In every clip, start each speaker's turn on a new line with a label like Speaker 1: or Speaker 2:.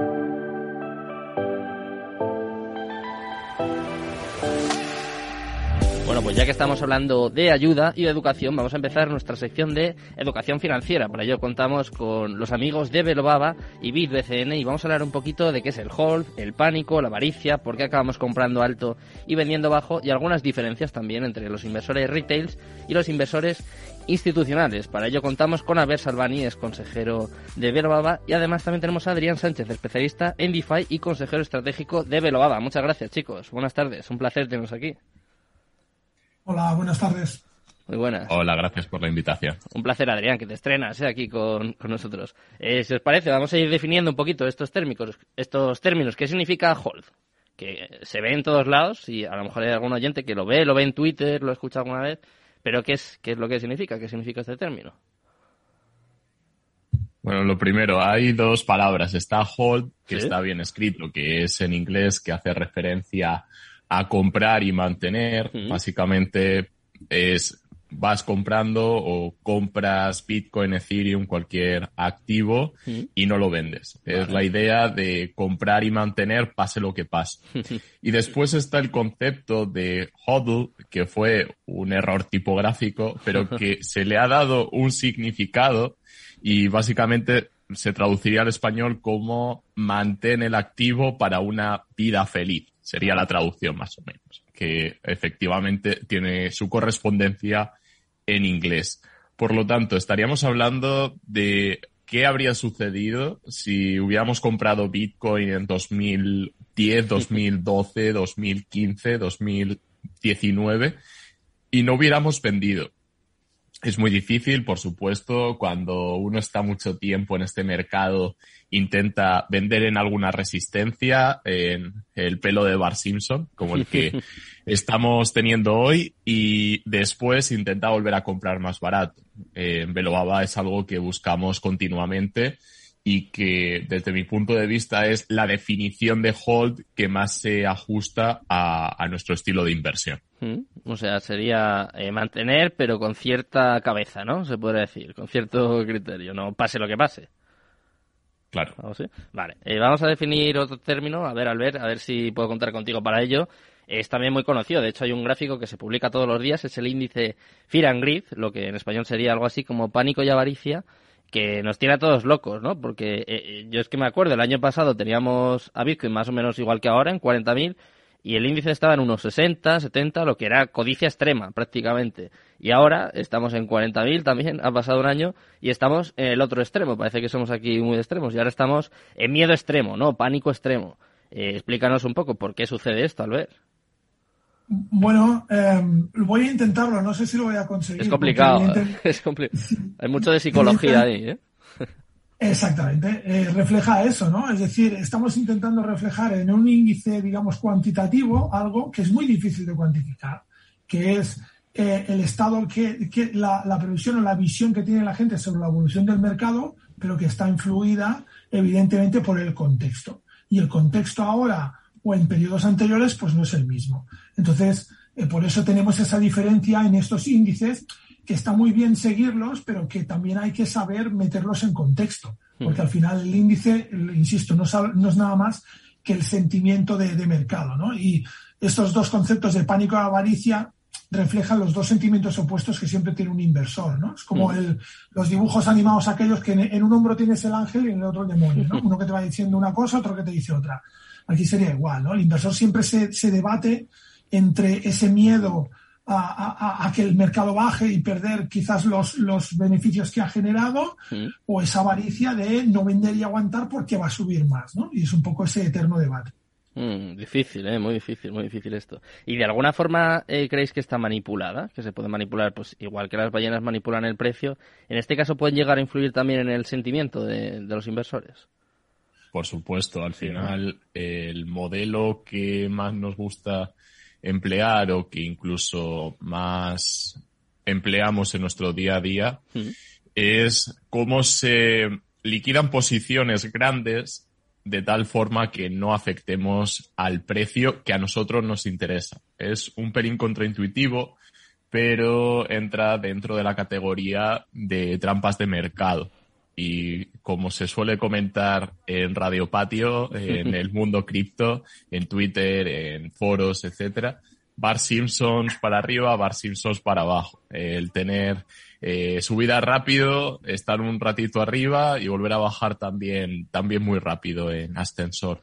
Speaker 1: Thank you. Bueno, pues ya que estamos hablando de ayuda y de educación, vamos a empezar nuestra sección de educación financiera. Para ello contamos con los amigos de Belobaba y BitBCN y vamos a hablar un poquito de qué es el hold, el pánico, la avaricia, por qué acabamos comprando alto y vendiendo bajo y algunas diferencias también entre los inversores retails y los inversores institucionales. Para ello contamos con Albert Salvani, es consejero de Belobaba y además también tenemos a Adrián Sánchez, especialista en DeFi y consejero estratégico de Belobaba. Muchas gracias chicos, buenas tardes, un placer tenernos aquí.
Speaker 2: Hola, buenas tardes.
Speaker 1: Muy buenas.
Speaker 3: Hola, gracias por la invitación.
Speaker 1: Un placer, Adrián, que te estrenas ¿eh? aquí con, nosotros. Eh, si os parece, vamos a ir definiendo un poquito estos términos, estos términos. ¿Qué significa hold? Que se ve en todos lados y a lo mejor hay algún oyente que lo ve, lo ve en Twitter, lo escucha alguna vez, pero ¿qué es, qué es lo que significa? ¿Qué significa este término?
Speaker 3: Bueno, lo primero, hay dos palabras. Está hold, que está bien escrito, que es en inglés, que hace referencia a comprar y mantener. Básicamente es vas comprando o compras Bitcoin, Ethereum, cualquier activo y no lo vendes. Es la idea de comprar y mantener pase lo que pase. y después está el concepto de hodl, que fue un error tipográfico, pero que se le ha dado un significado y básicamente se traduciría al español como mantén el activo para una vida feliz sería la traducción más o menos, que efectivamente tiene su correspondencia en inglés. Por lo tanto, estaríamos hablando de qué habría sucedido si hubiéramos comprado Bitcoin en 2010, 2012, 2015, 2019 y no hubiéramos vendido. Es muy difícil, por supuesto, cuando uno está mucho tiempo en este mercado, intenta vender en alguna resistencia, en el pelo de Bar Simpson, como el que estamos teniendo hoy, y después intenta volver a comprar más barato. en Belobaba es algo que buscamos continuamente y que desde mi punto de vista es la definición de hold que más se ajusta a, nuestro estilo de inversión.
Speaker 1: Mm, o sea, sería eh, mantener, pero con cierta cabeza, ¿no? Se podría decir, con cierto criterio, no pase lo que pase.
Speaker 3: Claro.
Speaker 1: Vale, eh, vamos a definir otro término, a ver, Albert, a ver si puedo contar contigo para ello. Es también muy conocido, de hecho hay un gráfico que se publica todos los días, es el índice Fear and Greed, lo que en español sería algo así como pánico y avaricia, que nos tiene a todos locos, ¿no? Porque eh, eh, yo es que me acuerdo, el año pasado teníamos a Bitcoin más o menos igual que ahora, en 40.000, y el índice estaba en unos 60, 70, lo que era codicia extrema prácticamente. Y ahora estamos en 40.000 también, ha pasado un año, y estamos en el otro extremo, parece que somos aquí muy extremos, y ahora estamos en miedo extremo, ¿no? Pánico extremo. Eh, explícanos un poco por qué sucede esto, Albert.
Speaker 2: Bueno, em, voy a intentarlo, no sé si lo voy a conseguir.
Speaker 1: Es complicado, es hay mucho de psicología ahí, ¿eh?
Speaker 2: Exactamente, eh, refleja eso, ¿no? Es decir, estamos intentando reflejar en un índice, digamos, cuantitativo algo que es muy difícil de cuantificar, que es eh, el estado, que, la, previsión o la visión que tiene la gente sobre la evolución del mercado, pero que está influida evidentemente por el contexto. Y el contexto ahora o en periodos anteriores, pues no es el mismo. Entonces, eh, por eso tenemos esa diferencia en estos índices, que está muy bien seguirlos, pero que también hay que saber meterlos en contexto, porque al final el índice, insisto, no, no es nada más que el sentimiento de, mercado, ¿no? Y estos dos conceptos de pánico y avaricia reflejan los dos sentimientos opuestos que siempre tiene un inversor, ¿no? Es como el, los dibujos animados aquellos que en, un hombro tienes el ángel y en el otro el demonio, ¿no? Uno que te va diciendo una cosa, otro que te dice otra. Aquí sería igual, ¿no? El inversor siempre se, se debate entre ese miedo a, a, que el mercado baje y perder quizás los, los beneficios que ha generado, o esa avaricia de no vender y aguantar porque va a subir más, ¿no? Y es un poco ese eterno debate.
Speaker 1: Mm, difícil, ¿eh? muy difícil, muy difícil esto. ¿Y de alguna forma eh, creéis que está manipulada? Que se puede manipular, pues igual que las ballenas manipulan el precio. En este caso pueden llegar a influir también en el sentimiento de, de los inversores.
Speaker 3: Por supuesto, al final el modelo que más nos gusta emplear o que incluso más empleamos en nuestro día a día es cómo se liquidan posiciones grandes de tal forma que no afectemos al precio que a nosotros nos interesa. Es un pelín contraintuitivo, pero entra dentro de la categoría de trampas de mercado. Y como se suele comentar en Radio Patio, en el mundo cripto, en Twitter, en foros, etcétera, Bar Simpsons para arriba, Bar Simpsons para abajo. El tener eh, subida rápido, estar un ratito arriba y volver a bajar también, también muy rápido en ascensor.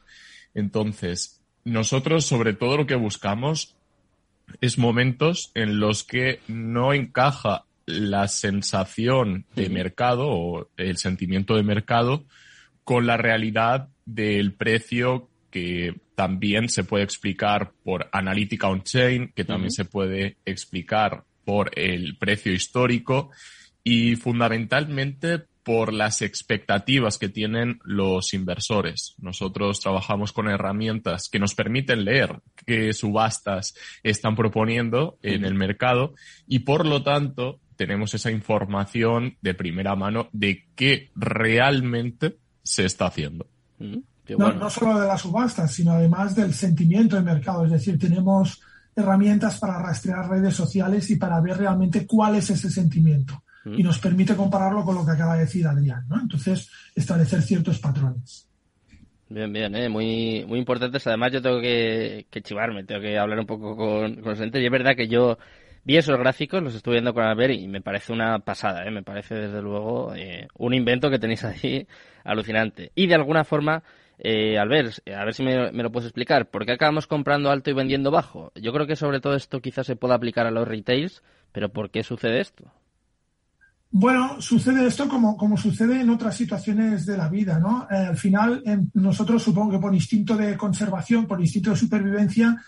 Speaker 3: Entonces, nosotros sobre todo lo que buscamos es momentos en los que no encaja la sensación de mercado o el sentimiento de mercado con la realidad del precio que también se puede explicar por analítica on-chain, que también se puede explicar por el precio histórico y fundamentalmente por las expectativas que tienen los inversores. Nosotros trabajamos con herramientas que nos permiten leer qué subastas están proponiendo en el mercado y por lo tanto tenemos esa información de primera mano de qué realmente se está haciendo.
Speaker 2: no, no solo de las subastas, sino además del sentimiento de mercado. Es decir, tenemos herramientas para rastrear redes sociales y para ver realmente cuál es ese sentimiento y nos permite compararlo con lo que acaba de decir Adrián, ¿no? Entonces, establecer ciertos patrones.
Speaker 1: Bien, bien, ¿eh? muy, muy importantes. Además, yo tengo que, chivarme, tengo que hablar un poco con, con los entes. Y es verdad que yo vi esos gráficos, los estuve viendo con Albert y me parece una pasada, ¿eh? me parece desde luego eh, un invento que tenéis ahí alucinante. Y de alguna forma, eh, Albert, a ver si me, lo puedes explicar, ¿por qué acabamos comprando alto y vendiendo bajo? Yo creo que sobre todo esto quizás se pueda aplicar a los retails, pero ¿por qué sucede esto?
Speaker 2: Bueno, sucede esto como, como sucede en otras situaciones de la vida, ¿no? Eh, al final, nosotros supongo que por instinto de conservación, por instinto de supervivencia,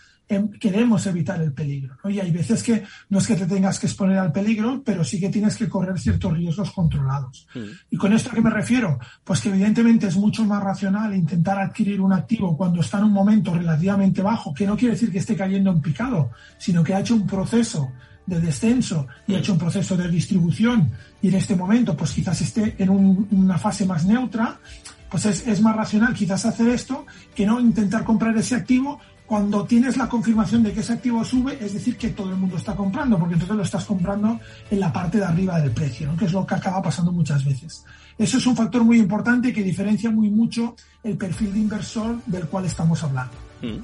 Speaker 2: queremos evitar el peligro, ¿no? Y hay veces que no es que te tengas que exponer al peligro, pero sí que tienes que correr ciertos riesgos controlados. ¿Y con esto a qué me refiero? Pues que evidentemente es mucho más racional intentar adquirir un activo cuando está en un momento relativamente bajo, que no quiere decir que esté cayendo en picado, sino que ha hecho un proceso de descenso y ha hecho un proceso de distribución y en este momento pues quizás esté en una fase más neutra, pues es, es, más racional quizás hacer esto que no intentar comprar ese activo cuando tienes la confirmación de que ese activo sube, es decir, que todo el mundo está comprando, porque entonces lo estás comprando en la parte de arriba del precio, ¿no? que es lo que acaba pasando muchas veces. Eso es un factor muy importante que diferencia muy mucho el perfil de inversor del cual estamos hablando. Mm.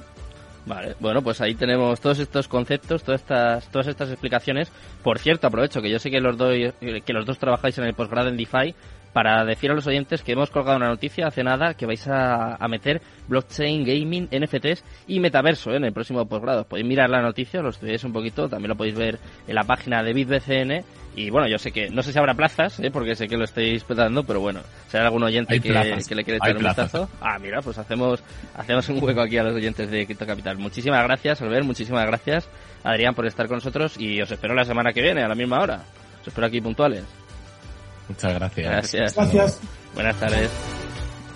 Speaker 1: Vale, bueno, pues ahí tenemos todos estos conceptos, todas estas, todas estas explicaciones. Por cierto, aprovecho que yo sé que los, que los dos trabajáis en el posgrado en DeFi para decir a los oyentes que hemos colgado una noticia hace nada que vais a, a meter blockchain, gaming, NFTs y metaverso ¿eh? en el próximo posgrado. Podéis mirar la noticia, lo estudiáis un poquito, también lo podéis ver en la página de BitBCN. Y bueno, yo sé que, no sé si habrá plazas, ¿eh? porque sé que lo estáis petando, pero bueno, si hay algún oyente que, que, le quiere echar un vistazo. Ah, mira, pues hacemos, hacemos un hueco aquí a los oyentes de Crypto Capital. Muchísimas gracias, Albert, muchísimas gracias, Adrián, por estar con nosotros y os espero la semana que viene, a la misma hora. Os espero aquí puntuales.
Speaker 3: Muchas gracias.
Speaker 1: Gracias.
Speaker 2: Gracias.
Speaker 1: Buenas tardes.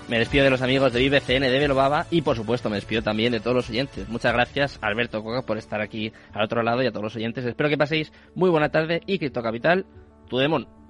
Speaker 1: Me despido de los amigos de IBCN de Belobaba y por supuesto me despido también de todos los oyentes. Muchas gracias Alberto Coca por estar aquí al otro lado y a todos los oyentes. Espero que paséis muy buena tarde y Cripto Capital, tu demon.